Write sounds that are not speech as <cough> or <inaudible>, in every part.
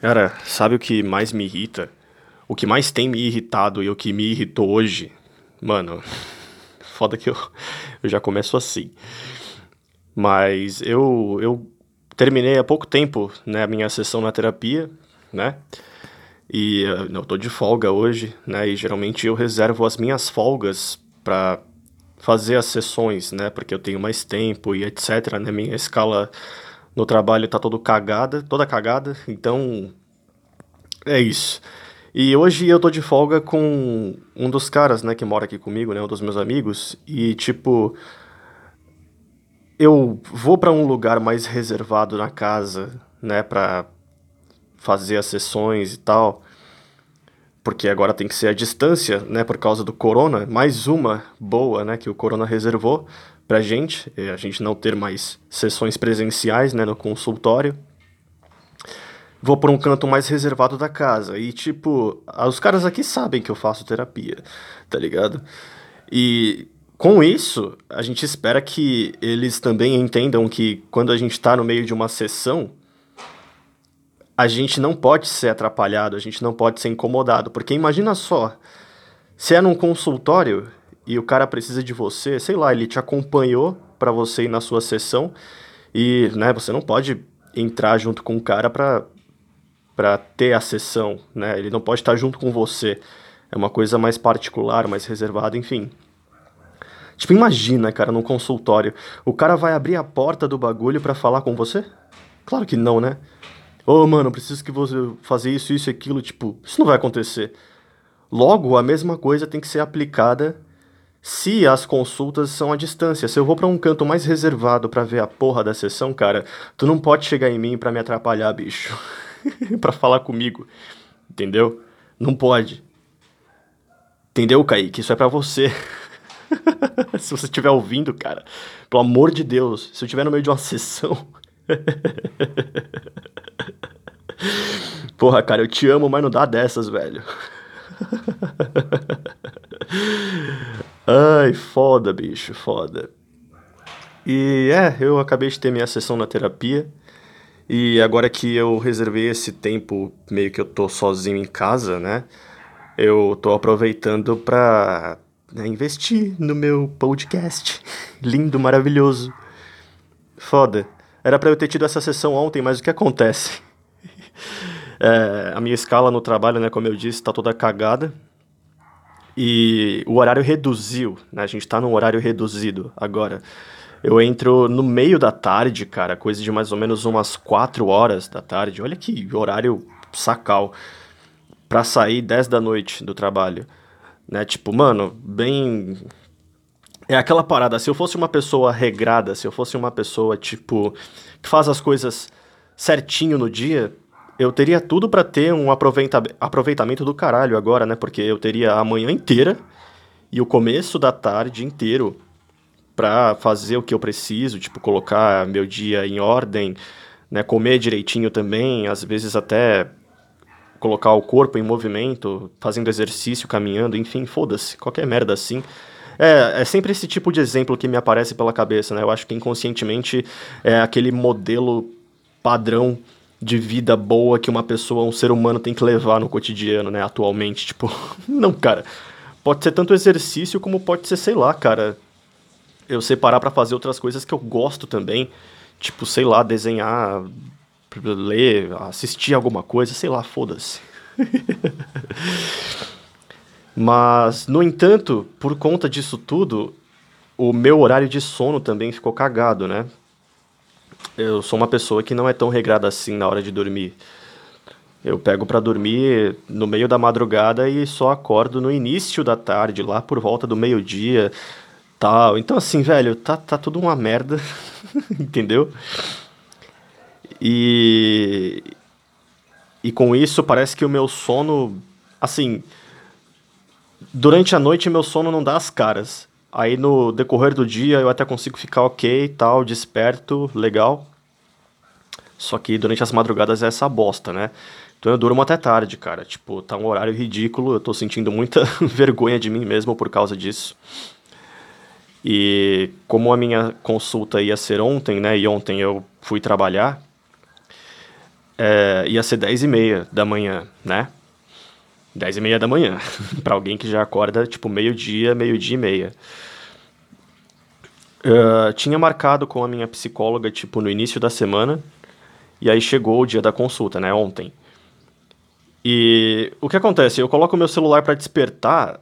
Cara, sabe o que mais me irrita? O que mais tem me irritado e o que me irritou hoje? Mano, <laughs> foda que eu, eu já começo assim. Mas eu, eu terminei há pouco tempo né, a minha sessão na terapia, né? E uh, eu tô de folga hoje, né? E geralmente eu reservo as minhas folgas para fazer as sessões, né? Porque eu tenho mais tempo e etc, né? Minha escala no trabalho tá todo cagada, toda cagada, então é isso. E hoje eu tô de folga com um dos caras, né, que mora aqui comigo, né, um dos meus amigos, e tipo eu vou para um lugar mais reservado na casa, né, para fazer as sessões e tal, porque agora tem que ser a distância, né, por causa do corona, mais uma boa, né, que o corona reservou pra gente, a gente não ter mais sessões presenciais, né, no consultório. Vou por um canto mais reservado da casa e tipo, os caras aqui sabem que eu faço terapia, tá ligado? E com isso, a gente espera que eles também entendam que quando a gente está no meio de uma sessão, a gente não pode ser atrapalhado, a gente não pode ser incomodado, porque imagina só, se é num consultório e o cara precisa de você, sei lá, ele te acompanhou para você ir na sua sessão e, né, você não pode entrar junto com o cara para para ter a sessão, né? Ele não pode estar junto com você. É uma coisa mais particular, mais reservada, enfim. Tipo, imagina, cara, num consultório, o cara vai abrir a porta do bagulho para falar com você? Claro que não, né? Ô, oh, mano, preciso que você faça isso, isso aquilo, tipo, isso não vai acontecer. Logo, a mesma coisa tem que ser aplicada se as consultas são à distância. Se eu vou para um canto mais reservado para ver a porra da sessão, cara, tu não pode chegar em mim para me atrapalhar, bicho. <laughs> para falar comigo. Entendeu? Não pode. Entendeu, Kaique? Isso é para você. <laughs> se você estiver ouvindo, cara, pelo amor de Deus, se eu estiver no meio de uma sessão. <laughs> Porra, cara, eu te amo, mas não dá dessas, velho. <laughs> Ai, foda, bicho, foda. E é, eu acabei de ter minha sessão na terapia. E agora que eu reservei esse tempo, meio que eu tô sozinho em casa, né? Eu tô aproveitando pra né, investir no meu podcast. <laughs> Lindo, maravilhoso. Foda. Era pra eu ter tido essa sessão ontem, mas o que acontece? <laughs> É, a minha escala no trabalho, né, como eu disse, tá toda cagada. E o horário reduziu, né? A gente tá num horário reduzido agora. Eu entro no meio da tarde, cara, coisa de mais ou menos umas 4 horas da tarde. Olha que horário sacal. Pra sair 10 da noite do trabalho. Né? Tipo, mano, bem. É aquela parada. Se eu fosse uma pessoa regrada, se eu fosse uma pessoa, tipo, que faz as coisas certinho no dia, eu teria tudo para ter um aproveita aproveitamento do caralho agora, né? Porque eu teria a manhã inteira e o começo da tarde inteiro para fazer o que eu preciso, tipo colocar meu dia em ordem, né, comer direitinho também, às vezes até colocar o corpo em movimento, fazendo exercício, caminhando, enfim, foda-se, qualquer merda assim. É, é sempre esse tipo de exemplo que me aparece pela cabeça, né? Eu acho que inconscientemente é aquele modelo padrão de vida boa que uma pessoa, um ser humano tem que levar no cotidiano, né, atualmente, tipo, <laughs> não, cara. Pode ser tanto exercício como pode ser, sei lá, cara, eu separar para fazer outras coisas que eu gosto também, tipo, sei lá, desenhar, ler, assistir alguma coisa, sei lá, foda-se. <laughs> Mas, no entanto, por conta disso tudo, o meu horário de sono também ficou cagado, né? Eu sou uma pessoa que não é tão regrada assim na hora de dormir. Eu pego para dormir no meio da madrugada e só acordo no início da tarde, lá por volta do meio-dia, tal. Então assim, velho, tá, tá tudo uma merda, <laughs> entendeu? E e com isso parece que o meu sono, assim, durante a noite meu sono não dá as caras. Aí no decorrer do dia eu até consigo ficar ok e tal, desperto, legal. Só que durante as madrugadas é essa bosta, né? Então eu durmo até tarde, cara. Tipo, tá um horário ridículo, eu tô sentindo muita <laughs> vergonha de mim mesmo por causa disso. E como a minha consulta ia ser ontem, né? E ontem eu fui trabalhar. é, ia ser 10 e meia da manhã, né? 10 e meia da manhã. <laughs> para alguém que já acorda, tipo, meio-dia, meio-dia e meia. Uh, tinha marcado com a minha psicóloga, tipo, no início da semana. E aí chegou o dia da consulta, né? Ontem. E o que acontece? Eu coloco meu celular para despertar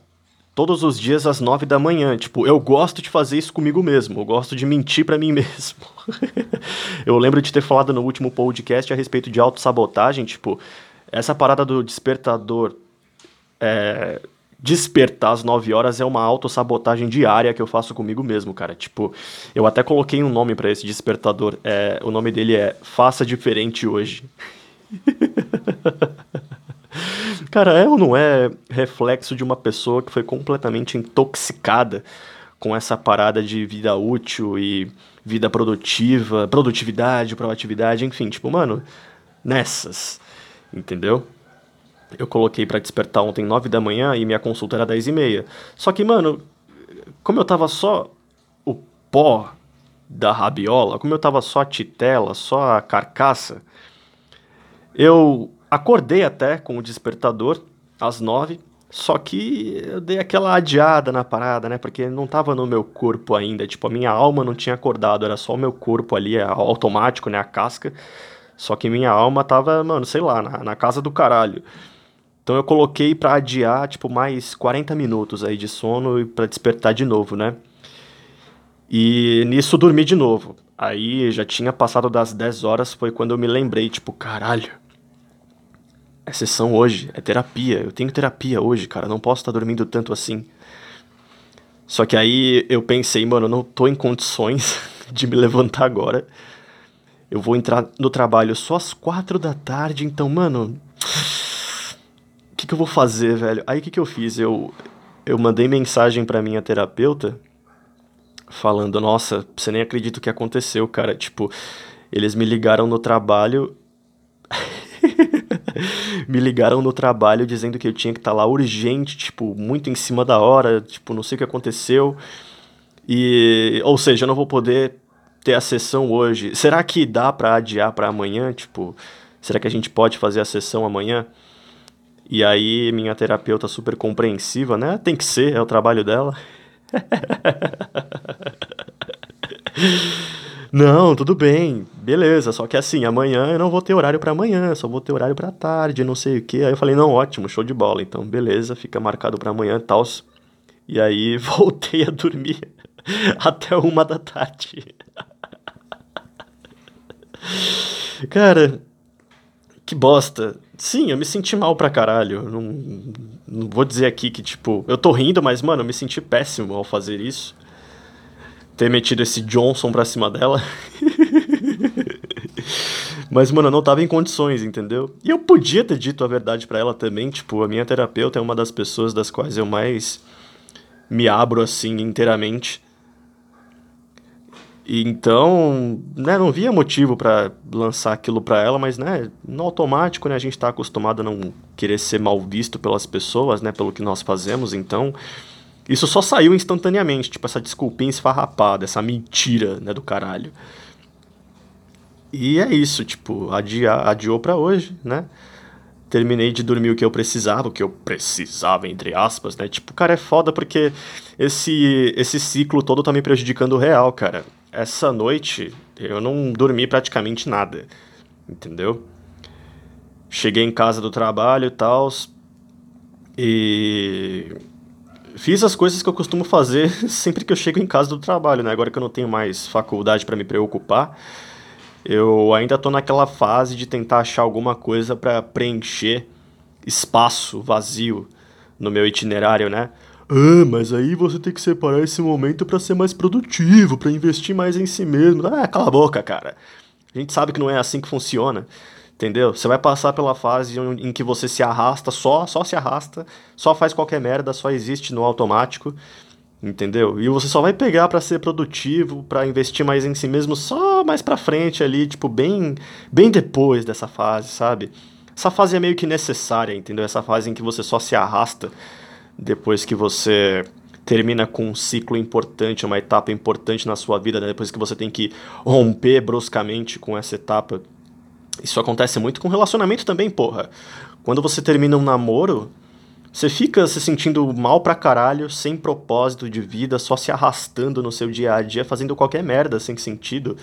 todos os dias às 9 da manhã. Tipo, eu gosto de fazer isso comigo mesmo. Eu gosto de mentir para mim <laughs> mesmo. eu lembro de ter falado no último podcast a respeito de autossabotagem. Tipo, essa parada do despertador é, despertar às 9 horas é uma autossabotagem diária que eu faço comigo mesmo, cara. Tipo, eu até coloquei um nome para esse despertador. É, o nome dele é Faça Diferente Hoje. <laughs> Cara, é ou não é reflexo de uma pessoa que foi completamente intoxicada com essa parada de vida útil e vida produtiva, produtividade, proatividade, enfim, tipo, mano, nessas, entendeu? Eu coloquei para despertar ontem 9 da manhã e minha consulta era 10 e meia. Só que, mano, como eu tava só o pó da rabiola, como eu tava só a titela, só a carcaça, eu Acordei até com o despertador às nove, só que eu dei aquela adiada na parada, né? Porque não tava no meu corpo ainda, tipo, a minha alma não tinha acordado, era só o meu corpo ali, é automático, né? A casca. Só que minha alma tava, mano, sei lá, na, na casa do caralho. Então eu coloquei pra adiar, tipo, mais 40 minutos aí de sono e pra despertar de novo, né? E nisso dormi de novo. Aí já tinha passado das 10 horas, foi quando eu me lembrei, tipo, caralho é sessão hoje, é terapia. Eu tenho terapia hoje, cara. Não posso estar dormindo tanto assim. Só que aí eu pensei, mano, eu não tô em condições <laughs> de me levantar agora. Eu vou entrar no trabalho só às quatro da tarde, então, mano. Que, que eu vou fazer, velho? Aí o que, que eu fiz? Eu, eu mandei mensagem pra minha terapeuta falando: Nossa, você nem acredita o que aconteceu, cara. Tipo, eles me ligaram no trabalho <laughs> me ligaram no trabalho dizendo que eu tinha que estar tá lá urgente, tipo, muito em cima da hora, tipo, não sei o que aconteceu. E, ou seja, eu não vou poder ter a sessão hoje. Será que dá para adiar para amanhã, tipo, será que a gente pode fazer a sessão amanhã? E aí minha terapeuta super compreensiva, né? Tem que ser, é o trabalho dela. <laughs> Não, tudo bem, beleza, só que assim, amanhã eu não vou ter horário para amanhã, só vou ter horário para tarde, não sei o que. Aí eu falei, não, ótimo, show de bola, então beleza, fica marcado para amanhã tal. E aí <laughs> voltei a dormir <laughs> até uma da tarde. Cara, que bosta. Sim, eu me senti mal pra caralho. Não, não vou dizer aqui que, tipo, eu tô rindo, mas, mano, eu me senti péssimo ao fazer isso ter metido esse Johnson pra cima dela. <laughs> Mas, mano, eu não tava em condições, entendeu? E eu podia ter dito a verdade para ela também. Tipo, a minha terapeuta é uma das pessoas das quais eu mais me abro assim inteiramente. Então, né, não via motivo para lançar aquilo para ela, mas né, no automático, né, a gente tá acostumado a não querer ser mal visto pelas pessoas, né, pelo que nós fazemos, então isso só saiu instantaneamente, tipo, essa desculpinha esfarrapada, essa mentira, né, do caralho. E é isso, tipo, adiou pra hoje, né? Terminei de dormir o que eu precisava, o que eu precisava, entre aspas, né? Tipo, cara, é foda porque esse, esse ciclo todo tá me prejudicando real, cara. Essa noite eu não dormi praticamente nada, entendeu? Cheguei em casa do trabalho e tal, e fiz as coisas que eu costumo fazer <laughs> sempre que eu chego em casa do trabalho, né? Agora que eu não tenho mais faculdade para me preocupar, eu ainda tô naquela fase de tentar achar alguma coisa para preencher espaço vazio no meu itinerário, né? Ah, mas aí você tem que separar esse momento para ser mais produtivo, para investir mais em si mesmo. Ah, cala a boca, cara. A gente sabe que não é assim que funciona. Entendeu? Você vai passar pela fase em que você se arrasta só, só se arrasta, só faz qualquer merda, só existe no automático, entendeu? E você só vai pegar para ser produtivo, para investir mais em si mesmo só mais para frente ali, tipo bem, bem depois dessa fase, sabe? Essa fase é meio que necessária, entendeu? Essa fase em que você só se arrasta depois que você termina com um ciclo importante, uma etapa importante na sua vida, né? depois que você tem que romper bruscamente com essa etapa Isso acontece muito com relacionamento também, porra. Quando você termina um namoro, você fica se sentindo mal pra caralho, sem propósito de vida, só se arrastando no seu dia a dia, fazendo qualquer merda sem sentido.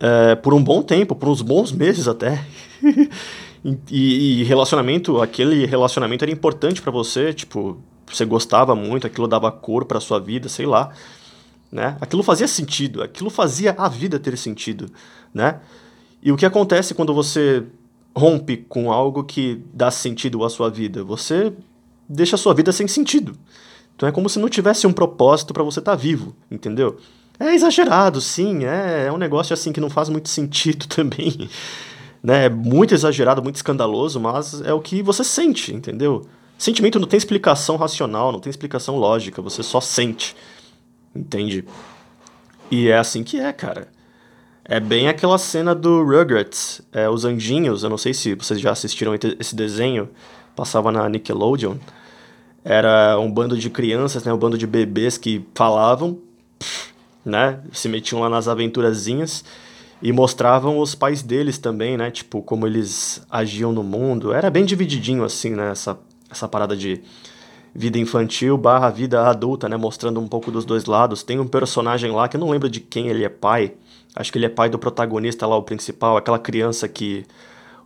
É, por um bom tempo, por uns bons meses até. <laughs> e, e, relacionamento, aquele relacionamento era importante para você, tipo, você gostava muito, aquilo dava cor pra sua vida, sei lá. Né? Aquilo fazia sentido, aquilo fazia a vida ter sentido, né? E o que acontece quando você rompe com algo que dá sentido à sua vida. Você deixa a sua vida sem sentido. Então é como se não tivesse um propósito para você estar tá vivo, entendeu? É exagerado, sim, é, é um negócio assim que não faz muito sentido <laughs> também. Né? É muito exagerado, muito escandaloso, mas é o que você sente, entendeu? Sentimento não tem explicação racional, não tem explicação lógica, você só sente, entende? E é assim que é, cara. É bem aquela cena do Rugrats, é, os anjinhos, eu não sei se vocês já assistiram esse desenho, passava na Nickelodeon. Era um bando de crianças, né, um bando de bebês que falavam, né, se metiam lá nas aventurazinhas e mostravam os pais deles também, né, tipo, como eles agiam no mundo. Era bem divididinho assim, né, essa, essa parada de vida infantil barra vida adulta, né, mostrando um pouco dos dois lados. Tem um personagem lá que eu não lembro de quem ele é pai, Acho que ele é pai do protagonista lá, o principal, aquela criança que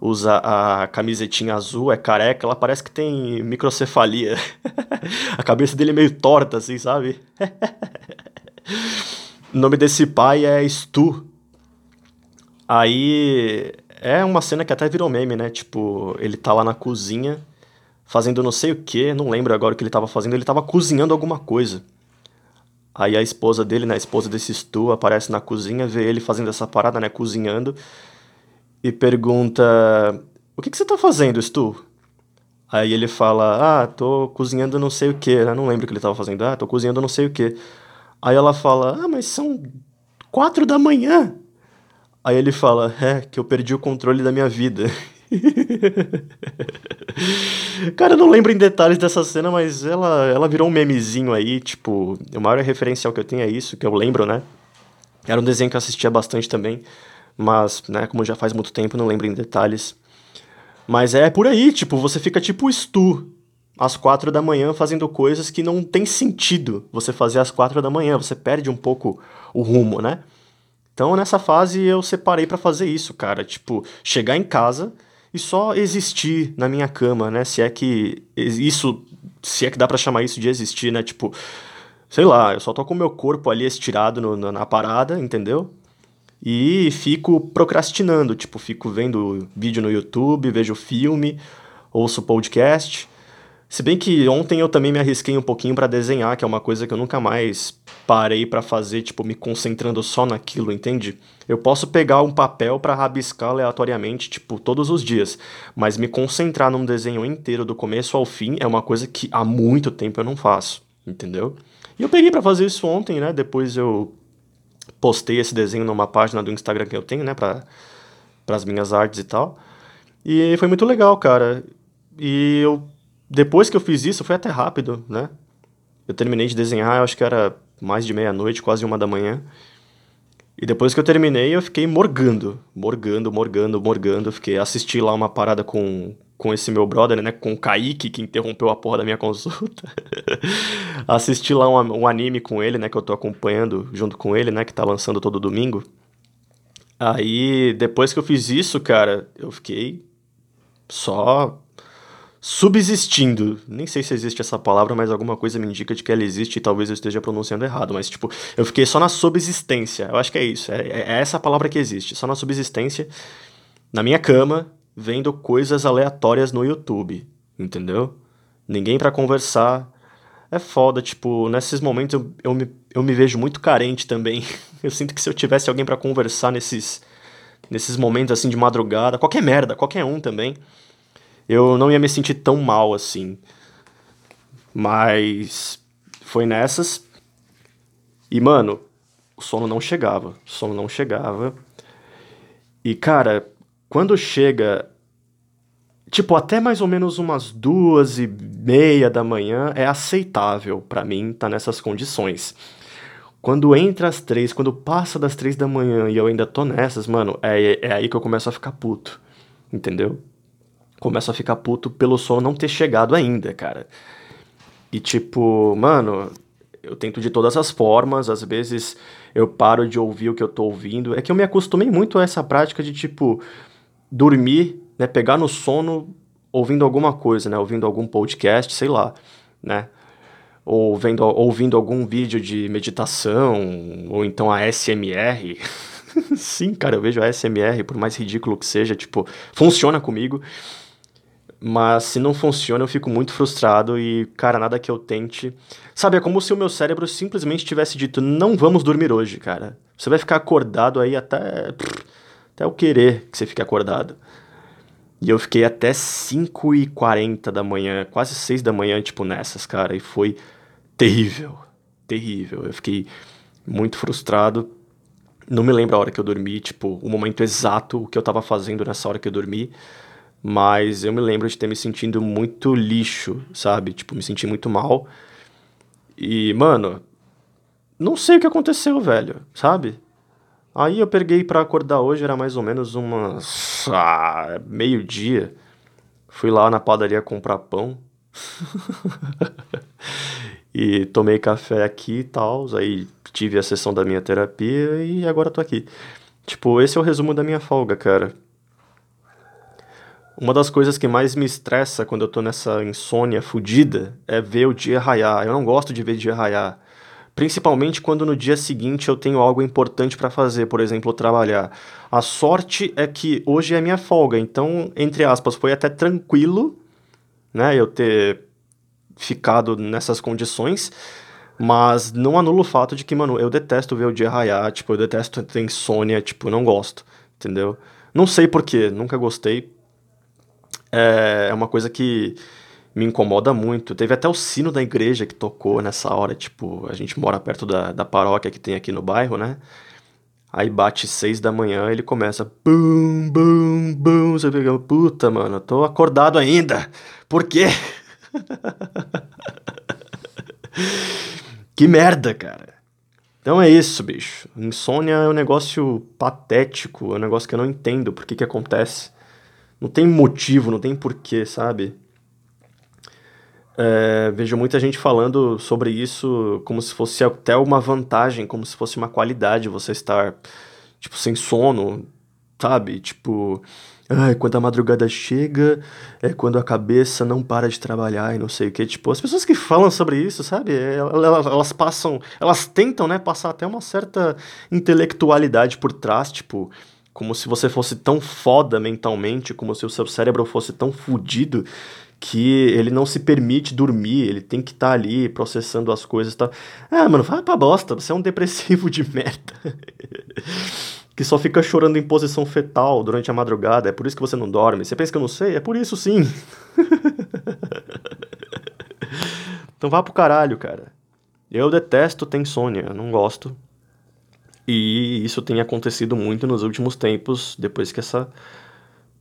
usa a camisetinha azul, é careca, ela parece que tem microcefalia. <laughs> a cabeça dele é meio torta, assim, sabe? <laughs> o nome desse pai é Stu. Aí é uma cena que até virou meme, né? Tipo, ele tá lá na cozinha fazendo não sei o que, não lembro agora o que ele tava fazendo, ele tava cozinhando alguma coisa. Aí a esposa dele, né, a esposa desse Stu, aparece na cozinha, vê ele fazendo essa parada, né, cozinhando, e pergunta: O que, que você tá fazendo, Stu? Aí ele fala: Ah, tô cozinhando não sei o que, né? Não lembro o que ele tava fazendo. Ah, tô cozinhando não sei o que. Aí ela fala: Ah, mas são quatro da manhã. Aí ele fala: É, que eu perdi o controle da minha vida. <laughs> Cara, eu não lembro em detalhes dessa cena, mas ela, ela virou um memezinho aí, tipo, o maior referencial que eu tenho é isso, que eu lembro, né? Era um desenho que eu assistia bastante também, mas, né, como já faz muito tempo, não lembro em detalhes. Mas é por aí, tipo, você fica tipo Stu, às quatro da manhã fazendo coisas que não tem sentido você fazer às quatro da manhã, você perde um pouco o rumo, né? Então, nessa fase, eu separei para fazer isso, cara. Tipo, chegar em casa e só existir na minha cama, né? Se é que isso, se é que dá para chamar isso de existir, né? Tipo, sei lá, eu só tô com o meu corpo ali estirado no, na, na parada, entendeu? E fico procrastinando, tipo, fico vendo vídeo no YouTube, vejo filme, ouço podcast. Se bem que ontem eu também me arrisquei um pouquinho para desenhar, que é uma coisa que eu nunca mais parei para fazer, tipo, me concentrando só naquilo, entende? Eu posso pegar um papel para rabiscar aleatoriamente, tipo, todos os dias, mas me concentrar num desenho inteiro do começo ao fim é uma coisa que há muito tempo eu não faço, entendeu? E eu peguei para fazer isso ontem, né? Depois eu postei esse desenho numa página do Instagram que eu tenho, né, para as minhas artes e tal. E foi muito legal, cara. E eu depois que eu fiz isso, foi até rápido, né? Eu terminei de desenhar, acho que era mais de meia-noite, quase uma da manhã. E depois que eu terminei, eu fiquei morgando, morgando, morgando, morgando. Fiquei assisti lá uma parada com, com esse meu brother, né? Com o Kaique, que interrompeu a porra da minha <laughs> consulta. assisti lá um, um, anime com ele, né? Que eu tô acompanhando junto com ele, né? Que tá lançando todo domingo. Aí, depois que eu fiz isso, cara, eu fiquei só subsistindo. Nem sei se existe essa palavra, mas alguma coisa me indica de que ela existe e talvez eu esteja pronunciando errado. Mas, tipo, eu fiquei só na subsistência. Eu acho que é isso. É, é, é essa palavra que existe. Só na subsistência, na minha cama, vendo coisas aleatórias no YouTube. Entendeu? Ninguém para conversar. É foda, tipo, nesses momentos eu, eu, me, eu me vejo muito carente também. <laughs> Eu sinto que se eu tivesse alguém para conversar nesses, nesses momentos assim de madrugada, qualquer merda, qualquer um também eu não ia me sentir tão mal assim. Mas foi nessas. E, mano, o sono não chegava. O sono não chegava. E, cara, quando chega. Tipo, até mais ou menos umas duas e meia da manhã é aceitável para mim estar tá nessas condições. Quando entra às três, quando passa das três da manhã e eu ainda tô nessas, mano, é, é aí que eu começo a ficar puto. Entendeu? Começo a ficar puto pelo sono não ter chegado ainda, cara. E tipo, mano, eu tento de todas as formas, às vezes eu paro de ouvir o que eu tô ouvindo. É que eu me acostumei muito a essa prática de, tipo, dormir, né, pegar no sono ouvindo alguma coisa, né, ouvindo algum podcast, sei lá, né ou vendo, ouvindo algum vídeo de meditação, ou então a SMR. <laughs> Sim, cara, eu vejo a SMR, por mais ridículo que seja, tipo, funciona comigo. Mas se não funciona, eu fico muito frustrado e, cara, nada que eu tente. Sabe, é como se o meu cérebro simplesmente tivesse dito: não vamos dormir hoje, cara. Você vai ficar acordado aí até. até eu querer que você fique acordado. E eu fiquei até 5h40 da manhã, quase 6 da manhã, tipo, nessas, cara. E foi terrível. Terrível. Eu fiquei muito frustrado. Não me lembro a hora que eu dormi, tipo, o momento exato, o que eu tava fazendo nessa hora que eu dormi. Mas eu me lembro de ter me sentindo muito lixo, sabe? Tipo, me senti muito mal. E, mano, não sei o que aconteceu, velho, sabe? Aí eu peguei para acordar hoje, era mais ou menos umas. Ah, meio-dia. Fui lá na padaria comprar pão. <laughs> e tomei café aqui e tal. Aí tive a sessão da minha terapia e agora tô aqui. Tipo, esse é o resumo da minha folga, cara. Uma das coisas que mais me estressa quando eu tô nessa insônia fodida é ver o dia raiar. Eu não gosto de ver dia raiar. Principalmente quando no dia seguinte eu tenho algo importante para fazer, por exemplo, trabalhar. A sorte é que hoje é minha folga, então, entre aspas, foi até tranquilo, né, eu ter ficado nessas condições, mas não anula o fato de que, mano, eu detesto ver o dia raiar, tipo, eu detesto ter insônia, tipo, não gosto, entendeu? Não sei porquê, nunca gostei. É, é uma coisa que me incomoda muito. Teve até o sino da igreja que tocou nessa hora, tipo, a gente mora perto da, da paróquia que tem aqui no bairro, né? Aí bate seis da manhã, ele começa bum, bum, bum, você fica, puta, mano, eu tô acordado ainda. Por quê? <laughs> que merda, cara. Então é isso, bicho. Insônia é um negócio patético, é um negócio que eu não entendo por que que acontece. Não tem motivo, não tem porquê, sabe? É, vejo muita gente falando sobre isso como se fosse até uma vantagem, como se fosse uma qualidade você estar, tipo, sem sono, sabe? Tipo, ai, quando a madrugada chega, é quando a cabeça não para de trabalhar e não sei o que. Tipo, as pessoas que falam sobre isso, sabe? Elas, elas passam, elas tentam, né, passar até uma certa intelectualidade por trás, tipo, como se você fosse tão foda mentalmente, como se o seu cérebro fosse tão fudido que ele não se permite dormir, ele tem que estar tá ali processando as coisas tal. Ah, mano, vai pra bosta, você é um depressivo de merda. <laughs> que só fica chorando em posição fetal durante a madrugada, é por isso que você não dorme. Você pensa que eu não sei? É por isso sim. <laughs> então vá pro caralho, cara. Eu detesto insônia, não gosto. E isso tem acontecido muito nos últimos tempos, depois que essa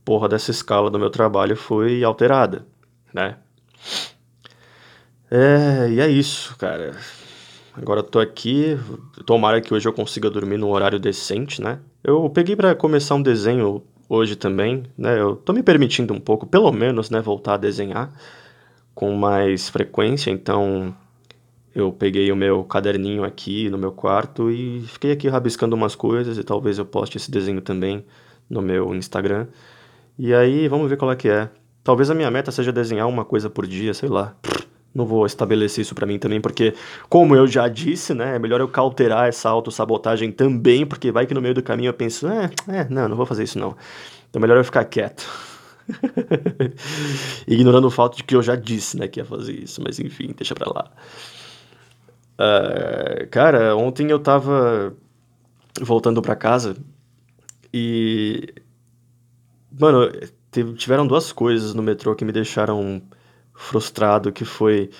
porra dessa escala do meu trabalho foi alterada né? É, e é isso, cara. Agora eu tô aqui, tomara que hoje eu consiga dormir num horário decente, né? Eu peguei para começar um desenho hoje também, né? Eu tô me permitindo um pouco, pelo menos, né, voltar a desenhar com mais frequência, então eu peguei o meu caderninho aqui no meu quarto e fiquei aqui rabiscando umas coisas e talvez eu poste esse desenho também no meu Instagram. E aí, vamos ver qual é que é. Talvez a minha meta seja desenhar uma coisa por dia, sei lá. Não vou estabelecer isso para mim também, porque, como eu já disse, né, é melhor eu cauterar essa autossabotagem também, porque vai que no meio do caminho eu penso, é, é, não, não vou fazer isso não. Então melhor eu ficar quieto. <laughs> Ignorando o fato de que eu já disse, né, que ia fazer isso, mas enfim, deixa pra lá. Uh, cara, ontem eu tava voltando pra casa e. Mano, tiveram duas coisas no metrô que me deixaram frustrado, que foi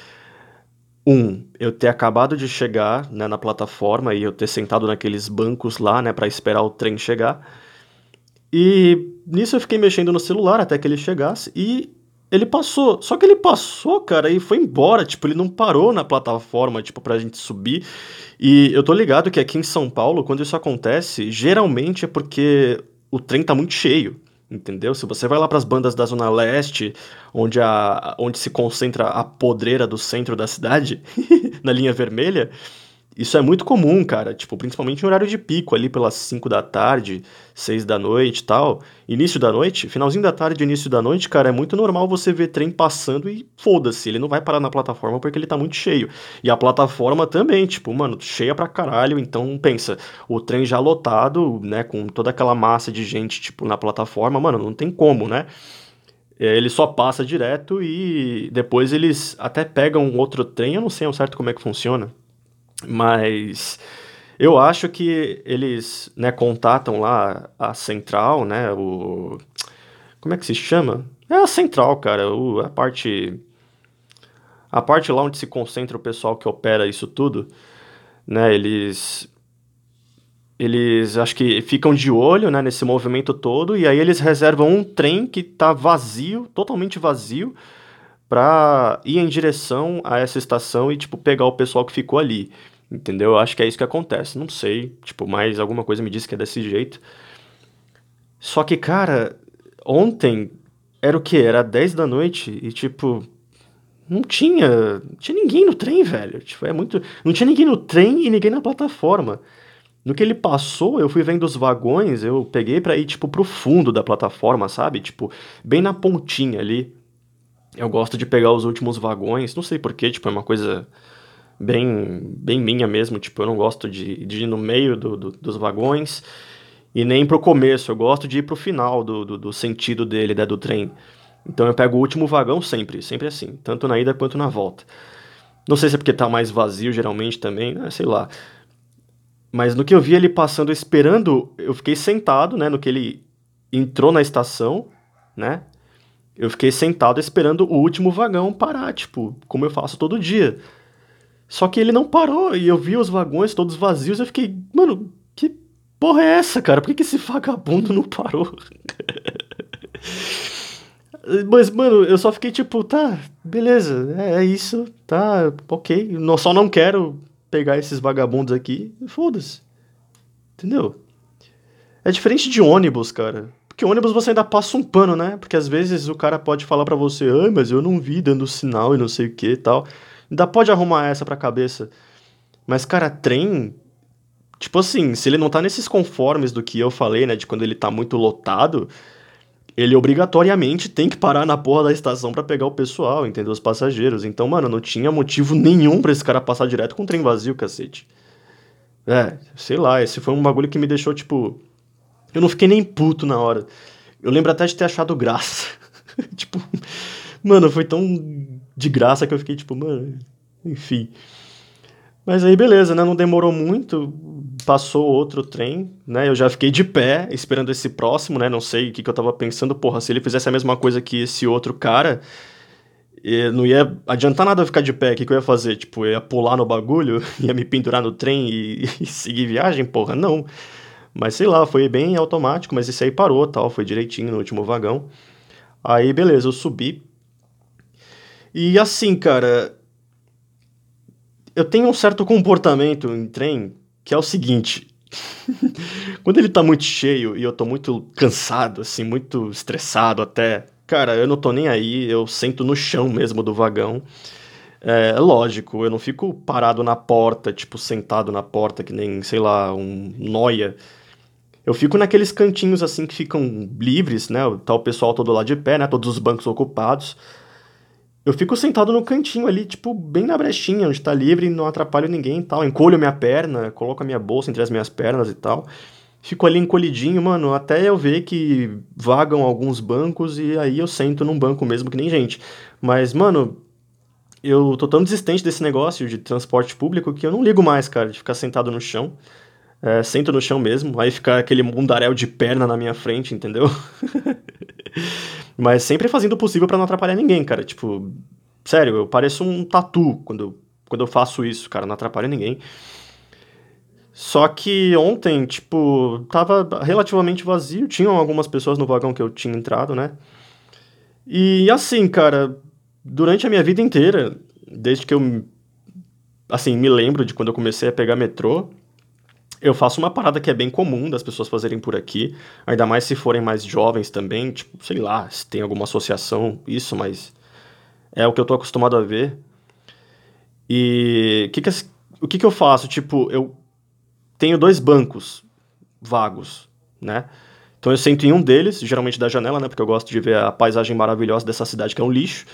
um, eu ter acabado de chegar né, na plataforma e eu ter sentado naqueles bancos lá, né, para esperar o trem chegar. E nisso eu fiquei mexendo no celular até que ele chegasse e ele passou. Só que ele passou, cara, e foi embora. Tipo, ele não parou na plataforma, tipo, pra gente subir. E eu tô ligado que aqui em São Paulo, quando isso acontece, geralmente é porque o trem tá muito cheio. Entendeu? Se você vai lá para as bandas da Zona Leste, onde, a, onde se concentra a podreira do centro da cidade, <laughs> na linha vermelha, isso é muito comum, cara, tipo, principalmente em horário de pico, ali pelas 5 da tarde, 6 da noite e tal. Início da noite, finalzinho da tarde, início da noite, cara, é muito normal você ver trem passando e foda-se, ele não vai parar na plataforma porque ele tá muito cheio. E a plataforma também, tipo, mano, cheia pra caralho, então pensa, o trem já lotado, né, com toda aquela massa de gente, tipo, na plataforma, mano, não tem como, né? É, ele só passa direto e depois eles até pegam outro trem, eu não sei ao certo como é que funciona mas eu acho que eles, né, contatam lá a central, né, o... Como é que se chama? É a central, cara, o, a parte... A parte lá onde se concentra o pessoal que opera isso tudo, né, eles... Eles, acho que ficam de olho, né, nesse movimento todo, e aí eles reservam um trem que tá vazio, totalmente vazio, para ir em direção a essa estação e, tipo, pegar o pessoal que ficou ali. Entendeu? Eu acho que é isso que acontece. Não sei, tipo, mas alguma coisa me diz que é desse jeito. Só que, cara, ontem era o que? Era 10 da noite e, tipo, não tinha. Não tinha ninguém no trem, velho. Tipo, é muito. Não tinha ninguém no trem e ninguém na plataforma. No que ele passou, eu fui vendo os vagões, eu peguei pra ir, tipo, pro fundo da plataforma, sabe? Tipo, bem na pontinha ali. Eu gosto de pegar os últimos vagões, não sei porquê, tipo, é uma coisa bem, bem minha mesmo. Tipo, eu não gosto de, de ir no meio do, do, dos vagões e nem pro começo. Eu gosto de ir pro final do, do, do sentido dele, né, do trem. Então eu pego o último vagão sempre, sempre assim, tanto na ida quanto na volta. Não sei se é porque tá mais vazio geralmente também, né, sei lá. Mas no que eu vi ele passando esperando, eu fiquei sentado, né, no que ele entrou na estação, né? Eu fiquei sentado esperando o último vagão parar, tipo, como eu faço todo dia. Só que ele não parou e eu vi os vagões todos vazios e eu fiquei, mano, que porra é essa, cara? Por que, que esse <laughs> vagabundo não parou? <laughs> Mas, mano, eu só fiquei tipo, tá, beleza, é, é isso, tá, ok. Não, só não quero pegar esses vagabundos aqui, foda-se. Entendeu? É diferente de ônibus, cara. Porque ônibus você ainda passa um pano, né? Porque às vezes o cara pode falar para você, ai, mas eu não vi dando sinal e não sei o que e tal. Ainda pode arrumar essa pra cabeça. Mas, cara, trem. Tipo assim, se ele não tá nesses conformes do que eu falei, né? De quando ele tá muito lotado, ele obrigatoriamente tem que parar na porra da estação para pegar o pessoal, entendeu? Os passageiros. Então, mano, não tinha motivo nenhum para esse cara passar direto com o trem vazio, cacete. É, sei lá, esse foi um bagulho que me deixou, tipo. Eu não fiquei nem puto na hora. Eu lembro até de ter achado graça. <laughs> tipo, mano, foi tão de graça que eu fiquei tipo, mano, enfim. Mas aí beleza, né? Não demorou muito, passou outro trem, né? Eu já fiquei de pé esperando esse próximo, né? Não sei o que, que eu tava pensando, porra, se ele fizesse a mesma coisa que esse outro cara, não ia adiantar nada eu ficar de pé, o que, que eu ia fazer? Tipo, eu ia pular no bagulho, <laughs> ia me pendurar no trem e, <laughs> e seguir viagem? Porra, não. Mas sei lá, foi bem automático, mas esse aí parou, tal, foi direitinho no último vagão. Aí beleza, eu subi, e assim, cara, eu tenho um certo comportamento em trem que é o seguinte. <laughs> Quando ele tá muito cheio e eu tô muito cansado, assim, muito estressado até, cara, eu não tô nem aí, eu sento no chão mesmo do vagão. É lógico, eu não fico parado na porta, tipo, sentado na porta, que nem, sei lá, um noia. Eu fico naqueles cantinhos assim que ficam livres, né? Tá o pessoal todo lá de pé, né? Todos os bancos ocupados. Eu fico sentado no cantinho ali, tipo, bem na brechinha, onde tá livre, não atrapalho ninguém e tal. Encolho minha perna, coloco a minha bolsa entre as minhas pernas e tal. Fico ali encolhidinho, mano, até eu ver que vagam alguns bancos e aí eu sento num banco mesmo que nem gente. Mas, mano, eu tô tão desistente desse negócio de transporte público que eu não ligo mais, cara, de ficar sentado no chão. É, sento no chão mesmo, aí fica aquele mundaréu de perna na minha frente, entendeu? <laughs> Mas sempre fazendo o possível para não atrapalhar ninguém, cara. Tipo, sério, eu pareço um tatu quando, quando eu faço isso, cara, não atrapalho ninguém. Só que ontem, tipo, tava relativamente vazio, tinham algumas pessoas no vagão que eu tinha entrado, né? E assim, cara, durante a minha vida inteira, desde que eu assim, me lembro de quando eu comecei a pegar metrô, eu faço uma parada que é bem comum das pessoas fazerem por aqui, ainda mais se forem mais jovens também, tipo, sei lá, se tem alguma associação, isso, mas é o que eu tô acostumado a ver. E que que, o que, que eu faço? Tipo, eu tenho dois bancos vagos, né? Então eu sento em um deles, geralmente da janela, né? Porque eu gosto de ver a paisagem maravilhosa dessa cidade que é um lixo.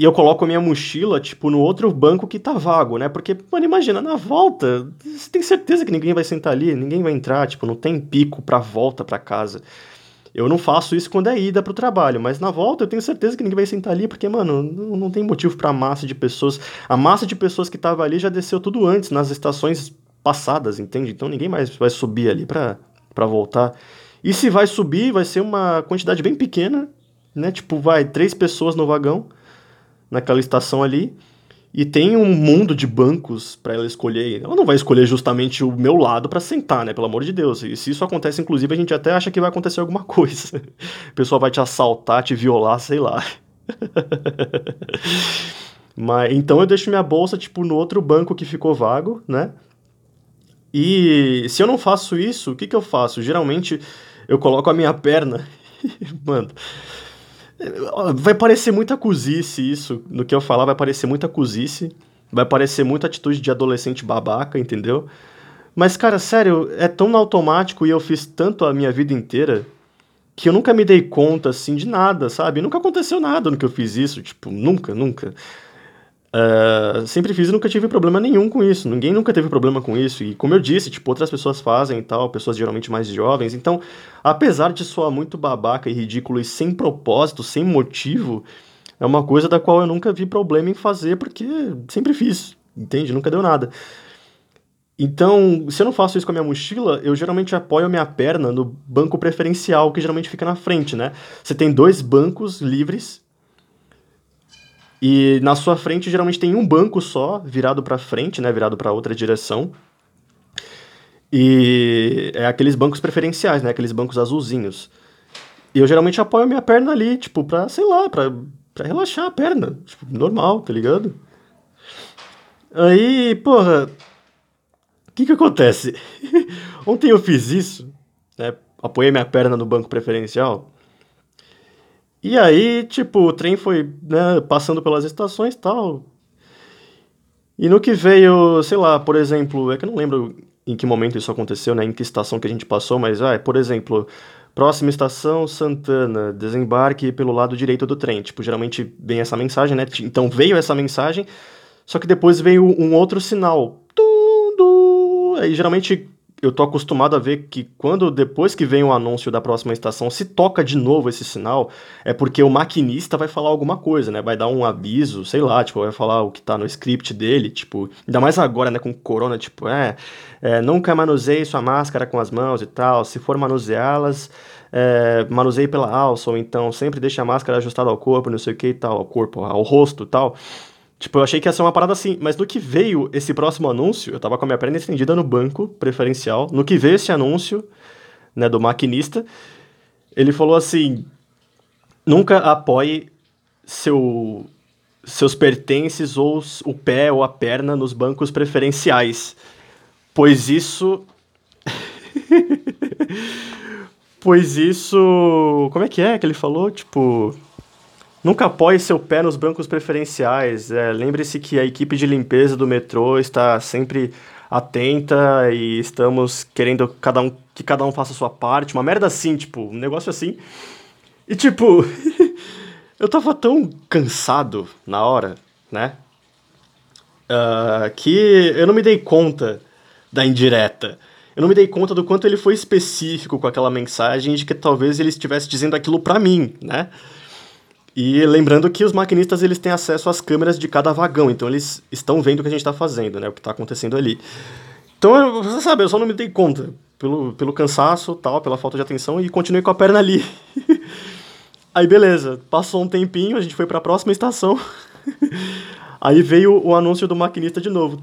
E eu coloco a minha mochila, tipo, no outro banco que tá vago, né? Porque, mano, imagina, na volta, você tem certeza que ninguém vai sentar ali, ninguém vai entrar, tipo, não tem pico pra volta pra casa. Eu não faço isso quando é ida pro trabalho, mas na volta eu tenho certeza que ninguém vai sentar ali, porque, mano, não, não tem motivo pra massa de pessoas. A massa de pessoas que tava ali já desceu tudo antes, nas estações passadas, entende? Então ninguém mais vai subir ali pra, pra voltar. E se vai subir, vai ser uma quantidade bem pequena, né? Tipo, vai três pessoas no vagão naquela estação ali e tem um mundo de bancos para ela escolher. Ela não vai escolher justamente o meu lado para sentar, né? Pelo amor de Deus. E se isso acontece, inclusive, a gente até acha que vai acontecer alguma <laughs> coisa. O pessoal vai te assaltar, te violar, sei lá. <laughs> Mas então eu deixo minha bolsa tipo no outro banco que ficou vago, né? E se eu não faço isso, o que que eu faço? Geralmente eu coloco a minha perna, <laughs> mano, Vai parecer muita cozice isso. No que eu falar, vai parecer muita cozice. Vai parecer muita atitude de adolescente babaca, entendeu? Mas, cara, sério, é tão automático e eu fiz tanto a minha vida inteira que eu nunca me dei conta, assim, de nada, sabe? Nunca aconteceu nada no que eu fiz isso, tipo, nunca, nunca. Uh, sempre fiz e nunca tive problema nenhum com isso. Ninguém nunca teve problema com isso. E como eu disse, tipo, outras pessoas fazem e tal, pessoas geralmente mais jovens. Então, apesar de soar muito babaca e ridículo e sem propósito, sem motivo, é uma coisa da qual eu nunca vi problema em fazer, porque sempre fiz, entende? Nunca deu nada. Então, se eu não faço isso com a minha mochila, eu geralmente apoio a minha perna no banco preferencial, que geralmente fica na frente, né? Você tem dois bancos livres e na sua frente geralmente tem um banco só, virado para frente, né, virado para outra direção. E é aqueles bancos preferenciais, né, aqueles bancos azulzinhos. E eu geralmente apoio a minha perna ali, tipo, pra, sei lá, pra, pra relaxar a perna. Tipo, normal, tá ligado? Aí, porra, o que que acontece? <laughs> Ontem eu fiz isso, né, apoiei minha perna no banco preferencial. E aí, tipo, o trem foi né, passando pelas estações e tal. E no que veio, sei lá, por exemplo, é que eu não lembro em que momento isso aconteceu, né? Em que estação que a gente passou, mas, ah, por exemplo, próxima estação Santana, desembarque pelo lado direito do trem. Tipo, geralmente vem essa mensagem, né? Então veio essa mensagem, só que depois veio um outro sinal. Aí geralmente eu tô acostumado a ver que quando depois que vem o anúncio da próxima estação, se toca de novo esse sinal, é porque o maquinista vai falar alguma coisa, né? Vai dar um aviso, sei lá, tipo, vai falar o que tá no script dele, tipo, ainda mais agora, né, com corona, tipo, é, é nunca manuseie sua máscara com as mãos e tal, se for manuseá-las, é, manuseie pela alça, ou então sempre deixe a máscara ajustada ao corpo, não sei o que e tal, ao corpo, ao rosto e tal. Tipo, eu achei que ia ser uma parada assim, mas no que veio esse próximo anúncio, eu tava com a minha perna estendida no banco preferencial. No que veio esse anúncio, né, do maquinista, ele falou assim: nunca apoie seu, seus pertences ou o pé ou a perna nos bancos preferenciais, pois isso. <laughs> pois isso. Como é que é que ele falou? Tipo. Nunca apoie seu pé nos bancos preferenciais. É, Lembre-se que a equipe de limpeza do metrô está sempre atenta e estamos querendo cada um, que cada um faça a sua parte. Uma merda assim, tipo, um negócio assim. E tipo, <laughs> eu tava tão cansado na hora, né? Uh, que eu não me dei conta da indireta. Eu não me dei conta do quanto ele foi específico com aquela mensagem de que talvez ele estivesse dizendo aquilo pra mim, né? E lembrando que os maquinistas eles têm acesso às câmeras de cada vagão, então eles estão vendo o que a gente está fazendo, né, o que está acontecendo ali. Então, você sabe, eu só não me dei conta pelo, pelo cansaço, tal, pela falta de atenção e continuei com a perna ali. <laughs> Aí beleza, passou um tempinho, a gente foi para a próxima estação. <laughs> Aí veio o anúncio do maquinista de novo.